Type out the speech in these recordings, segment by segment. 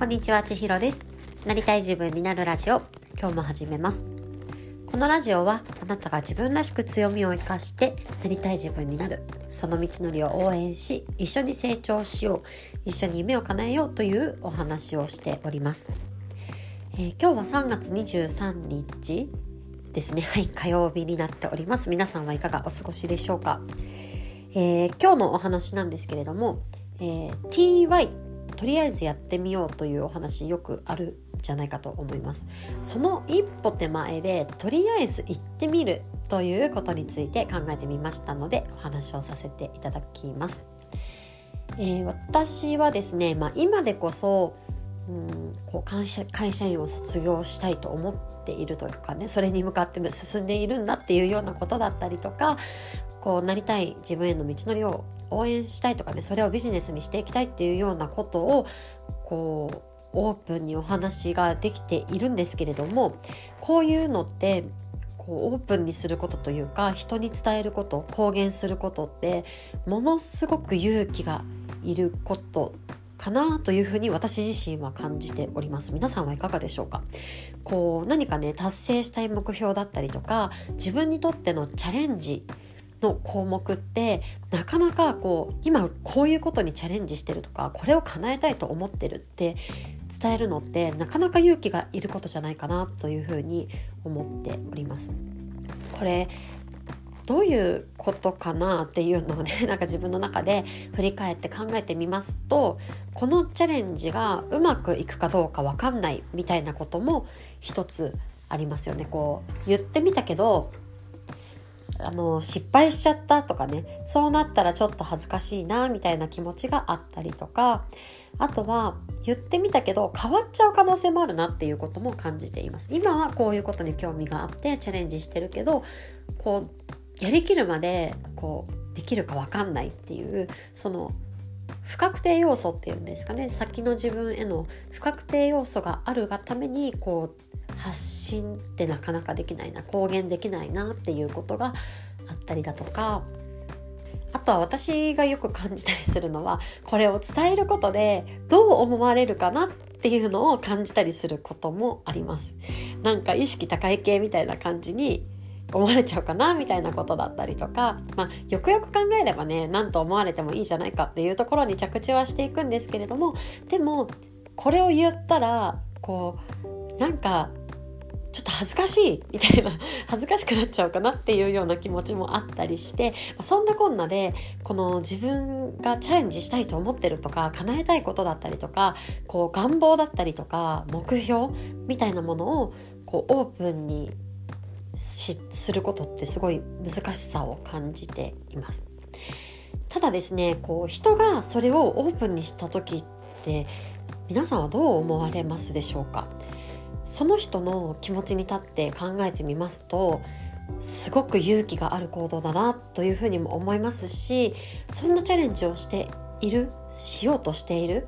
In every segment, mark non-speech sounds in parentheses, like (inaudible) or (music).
こんにちは、ちひろです。なりたい自分になるラジオ、今日も始めます。このラジオは、あなたが自分らしく強みを生かして、なりたい自分になる、その道のりを応援し、一緒に成長しよう、一緒に夢を叶えようというお話をしております。えー今日は3月23日ですね。はい、火曜日になっております。皆さんはいかがお過ごしでしょうか。えー今日のお話なんですけれども、えー TY とりあえずやってみようというお話よくあるじゃないかと思います。その一歩手前でとりあえず行ってみるということについて考えてみましたのでお話をさせていただきます、えー私はですね、まあ、今でこそうんこう会社会社員を卒業したいと思っているというかねそれに向かって進んでいるんだっていうようなことだったりとかこうなりたい自分への道のりを応援したいとかねそれをビジネスにしていきたいっていうようなことをこうオープンにお話ができているんですけれどもこういうのってこうオープンにすることというか人に伝えること公言することってものすごく勇気がいることかなというふうに私自身は感じております。皆さんはいかがでしょうか？こう何かね達成したい目標だったりとか自分にとってのチャレンジの項目ってなかなかこう今こういうことにチャレンジしてるとかこれを叶えたいと思ってるって伝えるのってなかなか勇気がいることじゃないかなというふうに思っております。これどういうことかなっていうのをね (laughs) なんか自分の中で振り返って考えてみますとこのチャレンジがうまくいくかどうか分かんないみたいなことも一つありますよね。こう言ってみたけどあの失敗しちゃったとかねそうなったらちょっと恥ずかしいなみたいな気持ちがあったりとかあとは言ってみたけど変わっちゃう可能性もあるなっていうことも感じています。今はこういうことに興味があってチャレンジしてるけどこうやりきるまでこうできるか分かんないっていうその不確定要素っていうんですかね先の自分への不確定要素があるがためにこう発信ってなかなかできないな公言できないなっていうことがあったりだとかあとは私がよく感じたりするのはこれを伝えることでどう思われるかなっていうのを感じたりすることもあります。なんか意識高い系みたいな感じに思われちゃうかなみたいなことだったりとか、まあ、よくよく考えればね何と思われてもいいじゃないかっていうところに着地はしていくんですけれどもでもこれを言ったらこうなんかちょっと恥ずかしいみたいな (laughs) 恥ずかしくなっちゃうかなっていうような気持ちもあったりして、そんなこんなでこの自分がチャレンジしたいと思ってるとか叶えたいことだったりとかこう願望だったりとか目標みたいなものをこうオープンにすることってすごい難しさを感じています。ただですねこう人がそれをオープンにした時って皆さんはどう思われますでしょうか？その人の気持ちに立って考えてみますとすごく勇気がある行動だなというふうにも思いますしそんなチャレンジをしているしようとしている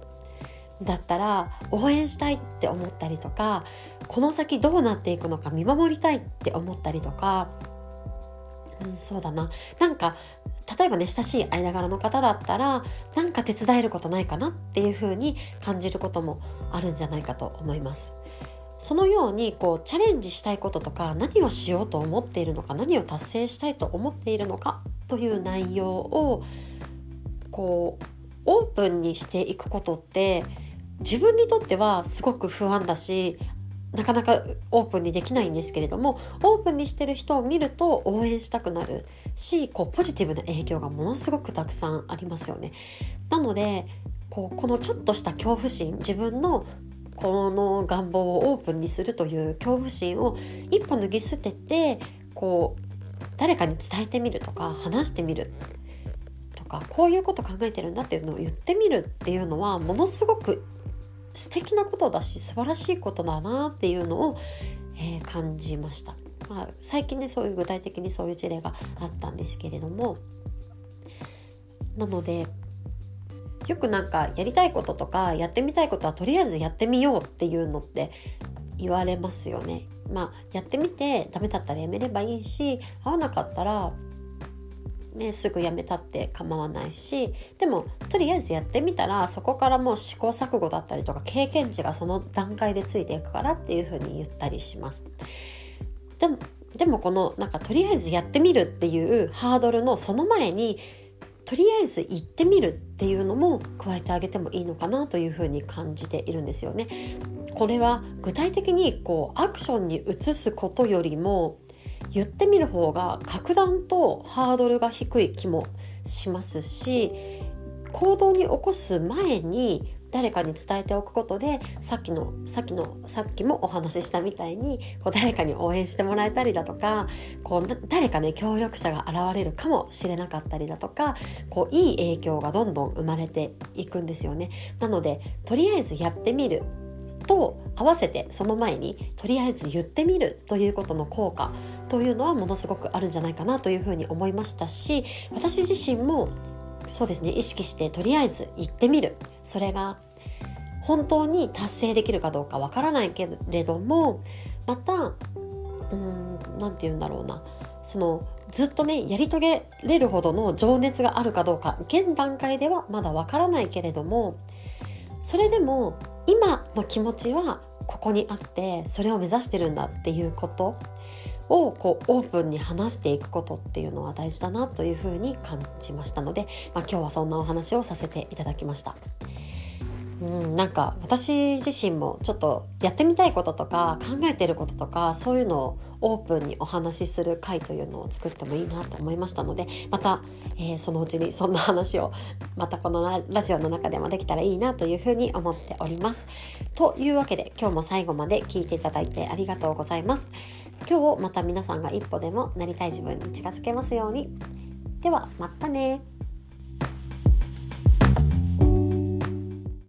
だったら応援したいって思ったりとかこの先どうなっていくのか見守りたいって思ったりとか、うん、そうだななんか例えばね親しい間柄の方だったらなんか手伝えることないかなっていうふうに感じることもあるんじゃないかと思います。そのようにこうチャレンジしたいこととか何をしようと思っているのか何を達成したいと思っているのかという内容をこうオープンにしていくことって自分にとってはすごく不安だしなかなかオープンにできないんですけれどもオープンにしてる人を見ると応援したくなるしこうポジティブな影響がものすごくたくさんありますよね。なのでこうこのちょっとした恐怖心自分のこの願望をオープンにするという恐怖心を一歩脱ぎ捨ててこう誰かに伝えてみるとか話してみるとかこういうこと考えてるんだっていうのを言ってみるっていうのはものすごく素敵なことだし素晴らしいことだなっていうのを、えー感じました、まあ、最近ねそういう具体的にそういう事例があったんですけれども。なのでよくなんかやりたいこととかやってみたいことはとりあえずやってみようっていうのって言われますよね。まあやってみてダメだったらやめればいいし合わなかったらね、すぐやめたって構わないしでもとりあえずやってみたらそこからもう試行錯誤だったりとか経験値がその段階でついていくからっていうふうに言ったりします。でもでもこのなんかとりあえずやってみるっていうハードルのその前にとりあえず行ってみるっていうのも加えてあげてもいいのかなというふうに感じているんですよね。これは具体的にこうアクションに移すことよりも言ってみる方が格段とハードルが低い気もしますし行動に起こす前に誰かに伝えておくことでさっきのさっきのさっきもお話ししたみたいにこう誰かに応援してもらえたりだとかこう誰かね協力者が現れるかもしれなかったりだとかこういい影響がどんどん生まれていくんですよね。なのでとりあえずやってみると合わせてその前にとりあえず言ってみるということの効果というのはものすごくあるんじゃないかなというふうに思いましたし私自身もそうですね意識してとりあえず言ってみるそれが本当に達成できるかどうかわからないけれどもまた何て言うんだろうな。そのずっとねやり遂げれるほどの情熱があるかどうか現段階ではまだわからないけれどもそれでも今の気持ちはここにあってそれを目指してるんだっていうことをこうオープンに話していくことっていうのは大事だなというふうに感じましたので、まあ、今日はそんなお話をさせていただきました。うん、なんか私自身もちょっとやってみたいこととか考えてることとかそういうのをオープンにお話しする回というのを作ってもいいなと思いましたのでまた、えー、そのうちにそんな話をまたこのラジオの中でもできたらいいなというふうに思っております。というわけで今日も最後まで聞いていただいてありがとうございます。今日また皆さんが一歩でもなりたい自分に近づけますように。ではまたね